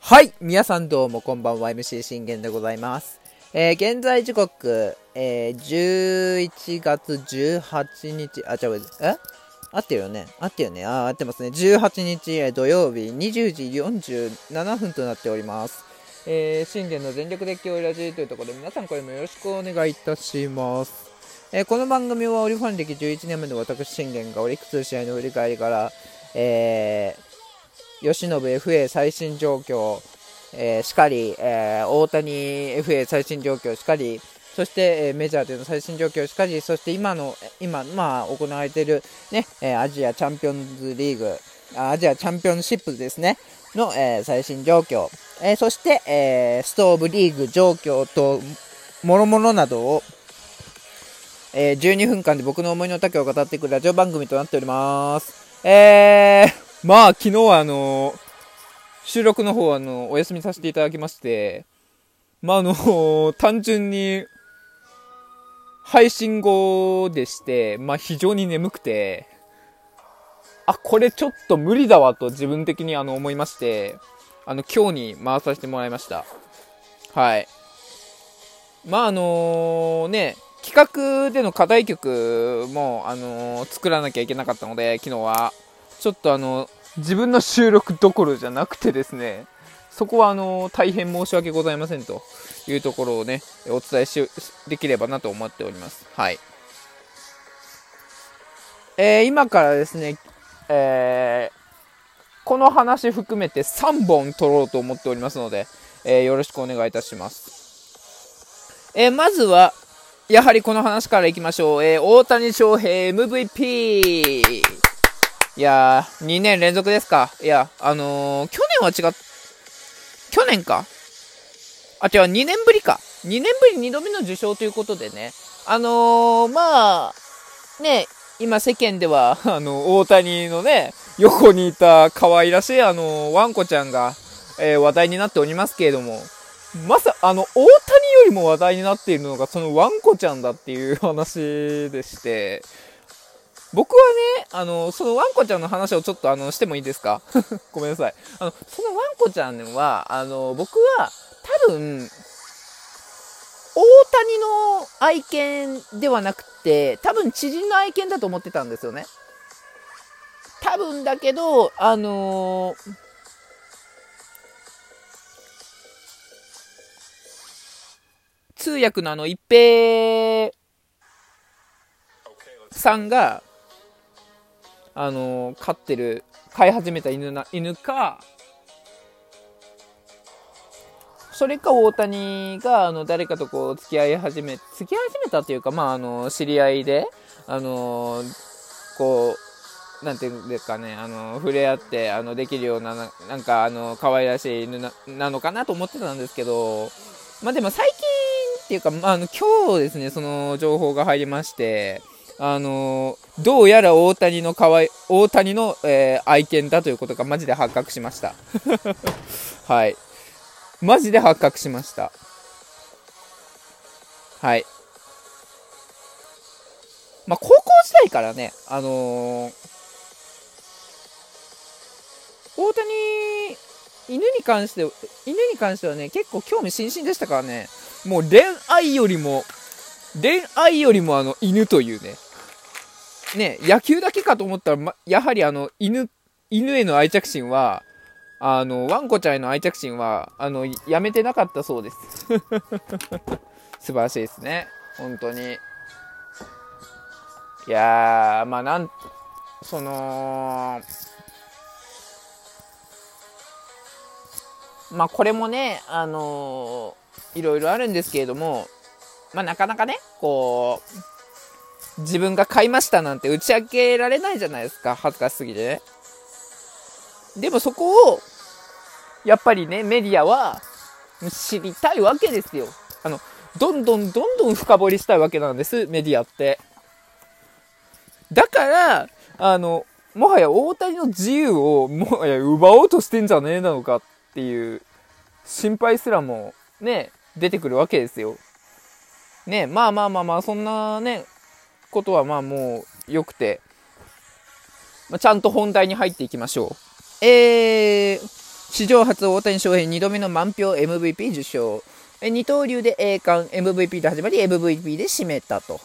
はい。皆さんどうもこんばんは。MC 信玄でございます。えー、現在時刻、えー、11月18日、あ、ちゃう、え？合ってるよね合ってるよねあ、合ってますね。18日土曜日20時47分となっております。えー、信玄の全力で今日ラジというところで皆さんこれもよろしくお願いいたします。えー、この番組はオリファン歴11年目の私信玄がオリックス試合の振り返りから、えー、吉信 FA 最新状況、えー、しかり、えー、大谷 FA 最新状況しかり、そして、えー、メジャーでの最新状況しかり、そして今の、今、まあ、行われている、ね、えアジアチャンピオンズリーグ、アジアチャンピオンシップですね、の、え最新状況、えそして、えストーブリーグ状況と、もろもろなどを、え12分間で僕の思いの丈を語っていくラジオ番組となっております。えー、まあ、昨日はあの、収録の方はあの、お休みさせていただきまして、まあ、あの、単純に、配信後でして、まあ、非常に眠くて、あ、これちょっと無理だわと自分的にあの思いまして、あの、今日に回させてもらいました。はい。まあ、あの、ね、企画での課題曲も、あの、作らなきゃいけなかったので、昨日は。ちょっとあの、自分の収録どころじゃなくてですね、そこはあの、大変申し訳ございませんというところをね、お伝えし、できればなと思っております。はい。えー、今からですね、えー、この話含めて3本撮ろうと思っておりますので、えー、よろしくお願いいたします。えまずは、やはりこの話からいきましょう。え大谷翔平 MVP! いやー、2年連続ですか。いや、あのー、去年は違っ、去年か。あ、違う、2年ぶりか。2年ぶり2度目の受賞ということでね。あのー、まあ、ね、今世間では、あの、大谷のね、横にいた可愛らしい、あの、ワンコちゃんが、えー、話題になっておりますけれども、まさ、あの、大谷よりも話題になっているのが、そのワンコちゃんだっていう話でして、僕はね、あの、そのワンコちゃんの話をちょっとあの、してもいいですか？ごめんなさい。あの、そのワンコちゃんは、あの、僕は多分、大谷の愛犬ではなくて、多分知人の愛犬だと思ってたんですよね。多分だけど、あのー、通訳のあの一平さんが、あの飼ってる飼い始めた犬な犬かそれか大谷があの誰かとこう付き合い始め付き合い始めたっていうかまああの知り合いであのこうなんていうんですかね、あの、触れ合って、あの、できるような、なんか、あの、可愛らしい犬ななのかなと思ってたんですけど、まあでも最近っていうか、まあ、あの、今日ですね、その情報が入りまして、あのー、どうやら大谷のかわい、大谷の、えー、愛犬だということがマジで発覚しました。はい。マジで発覚しました。はい。まあ、高校時代からね、あのー、大谷、犬に関して、犬に関してはね、結構興味津々でしたからね、もう恋愛よりも、恋愛よりもあの、犬というね、ね、野球だけかと思ったら、ま、やはりあの、犬、犬への愛着心は、あの、ワンコちゃんへの愛着心は、あの、やめてなかったそうです。素晴らしいですね。本当に。いや、まあなん、その、まあこれもね、あのー、いろいろあるんですけれども、まあなかなかね、こう、自分が買いましたなんて打ち明けられないじゃないですか。恥ずかしすぎて。でもそこを、やっぱりね、メディアは知りたいわけですよ。あの、どんどんどんどん深掘りしたいわけなんです、メディアって。だから、あの、もはや大谷の自由をもはや奪おうとしてんじゃねえなのかっていう心配すらもね、出てくるわけですよ。ね、まあまあまあまあ、そんなね、ことはまあもう良くて、まあ、ちゃんと本題に入っていきましょう。えー、史上初大谷翔平2度目の満票 MVP 受賞。二刀流で栄冠 MVP で始まり MVP で締めたと。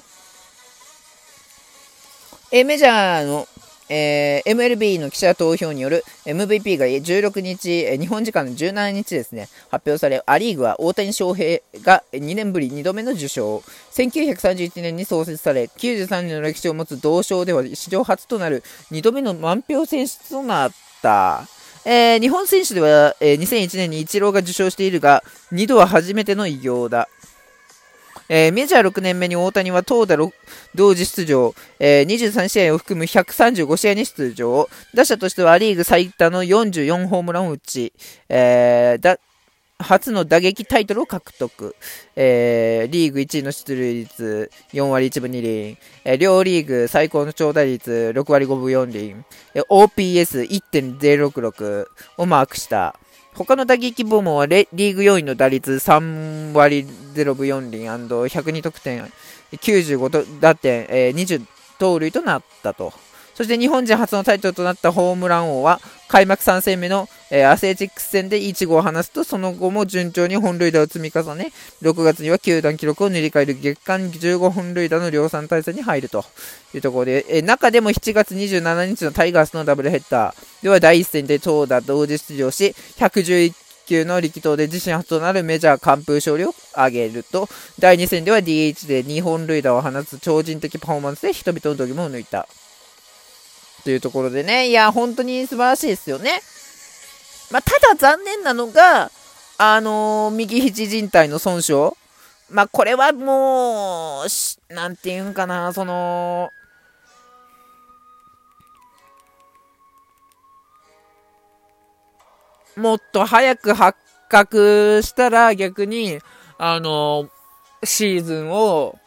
えメジャーのえー、MLB の記者投票による MVP が16日、日本時間の17日ですね、発表され、ア・リーグは大谷翔平が2年ぶり2度目の受賞。1931年に創設され、93年の歴史を持つ同賞では史上初となる2度目の満票選出となった。えー、日本選手では、えー、2001年にイチローが受賞しているが、2度は初めての偉業だ。えー、メジャー6年目に大谷は投打同時出場、えー、23試合を含む135試合に出場。打者としては・リーグ最多の44ホームランを打ち、えー、初の打撃タイトルを獲得、えー、リーグ1位の出塁率4割1分2厘、えー、両リーグ最高の長打率6割5分4厘、えー、OPS1.066 をマークした。他の打撃部門はリーグ4位の打率3割0分4厘 &102 得点、95打点、えー、20盗塁となったと。そして日本人初のタイトルとなったホームラン王は開幕3戦目の、えー、アセレチックス戦で1号を放すとその後も順調に本塁打を積み重ね6月には球団記録を塗り替える月間15本塁打の量産体制に入るというところで、えー、中でも7月27日のタイガースのダブルヘッダーでは第1戦で投打同時出場し111球の力投で自身初となるメジャー完封勝利を挙げると第2戦では DH で2本塁打を放つ超人的パフォーマンスで人々の度肝を抜いた。というところでね、いや、本当に素晴らしいですよね。まあ、ただ残念なのが、あのー、右肘靭帯の損傷。まあ、これはもう、なんていうんかな、その、もっと早く発覚したら逆に、あのー、シーズンを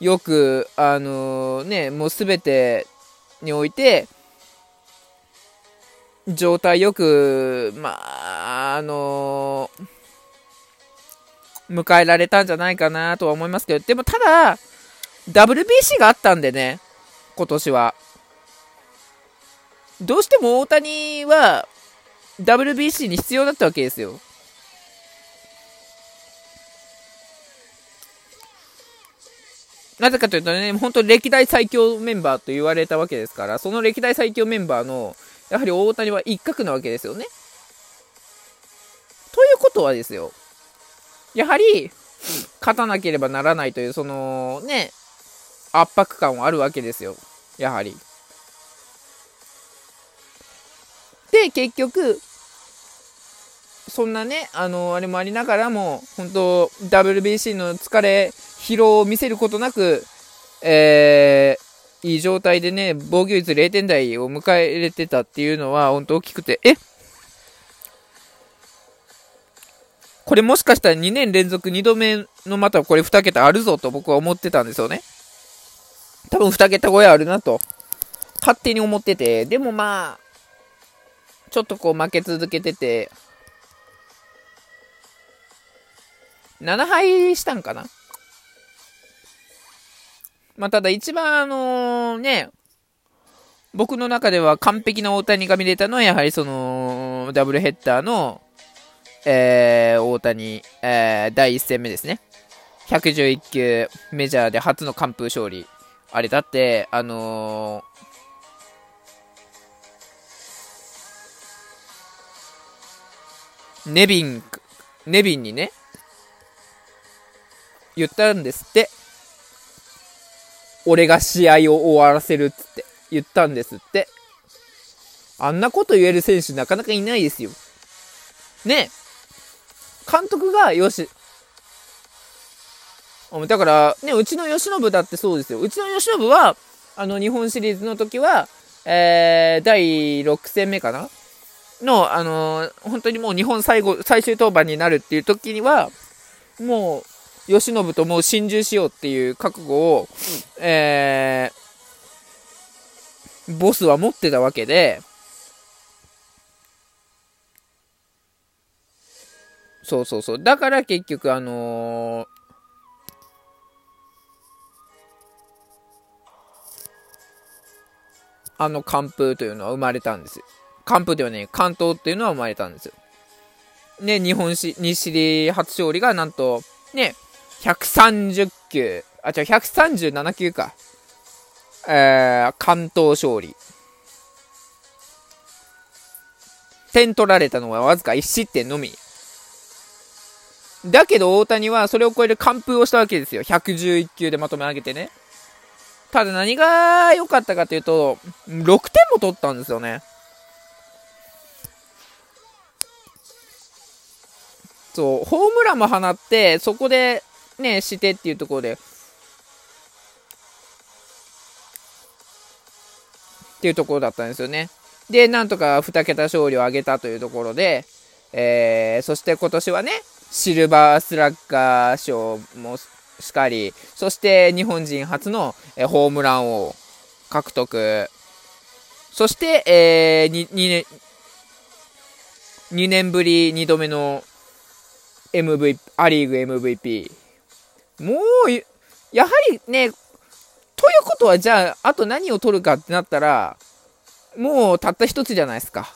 よく、あのー、ね、もうすべてにおいて、状態よく、まあ、あのー、迎えられたんじゃないかなとは思いますけど、でもただ、WBC があったんでね、今年は。どうしても大谷は WBC に必要だったわけですよ。なぜかというとね、本当歴代最強メンバーと言われたわけですから、その歴代最強メンバーの、やはり大谷は一角なわけですよね。ということはですよ、やはり、勝たなければならないという、その、ね、圧迫感はあるわけですよ。やはり。で、結局、そんなね、あの、あれもありながらも、本当 WBC の疲れ、疲労を見せることなく、えー、いい状態でね、防御率0点台を迎えれてたっていうのは、本当大きくて、え？これもしかしたら2年連続2度目のまたこれ2桁あるぞと僕は思ってたんですよね。多分2桁超えあるなと、勝手に思ってて、でもまあ、ちょっとこう負け続けてて、7敗したんかな？まあ、ただ一番あのね、僕の中では完璧な大谷が見れたのは、やはりその、ダブルヘッダーの、えー、大谷、えー、第1戦目ですね。111球、メジャーで初の完封勝利。あれだって、あのー、ネビン、ネビンにね、言ったんですって。俺が試合を終わらせるって言ったんですって。あんなこと言える選手なかなかいないですよ。ね監督がよし。だから、ね、うちの吉信だってそうですよ。うちの吉信は、あの、日本シリーズの時は、えー、第6戦目かな？の、あのー、本当にもう日本最後、最終登板になるっていう時には、もう、慶喜ともう心中しようっていう覚悟を、えー、ボスは持ってたわけで、そうそうそう。だから結局あのー、あの完封というのは生まれたんですよ。完封ではね、関東っていうのは生まれたんですよ。ね、日本史、西シリ初勝利がなんと、ね、130球、あ、違う、137球か。えー、関東勝利。点取られたのはわずか1失点のみ。だけど大谷はそれを超える完封をしたわけですよ。111球でまとめ上げてね。ただ何が良かったかというと、6点も取ったんですよね。そう、ホームランも放って、そこでね、してっていうところで、っていうところだったんですよね。で、なんとか2桁勝利を挙げたというところで、えー、そして今年はね、シルバースラッガー賞もしかり、そして日本人初のホームラン王獲得。そして、えー、2, 2年、2年ぶり2度目の MVP、アリーグ MVP。もう、やはりね、ということはじゃあ、あと何を取るかってなったら、もうたった一つじゃないですか。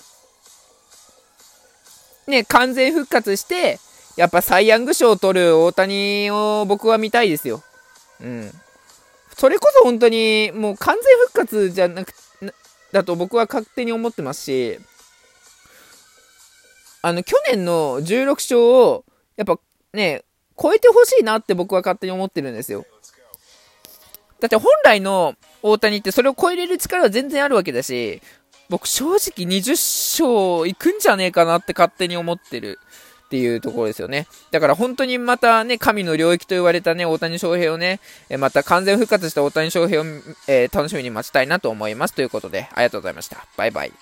ね、完全復活して、やっぱサイ・ヤング賞を取る大谷を僕は見たいですよ。うん。それこそ本当にもう完全復活じゃなく、だと僕は勝手に思ってますし、あの、去年の16勝を、やっぱね、超えてほしいなって僕は勝手に思ってるんですよ。だって本来の大谷ってそれを超えれる力は全然あるわけだし、僕正直20勝いくんじゃねえかなって勝手に思ってるっていうところですよね。だから本当にまたね、神の領域と言われたね、大谷翔平をね、また完全復活した大谷翔平を、えー、楽しみに待ちたいなと思います。ということで、ありがとうございました。バイバイ。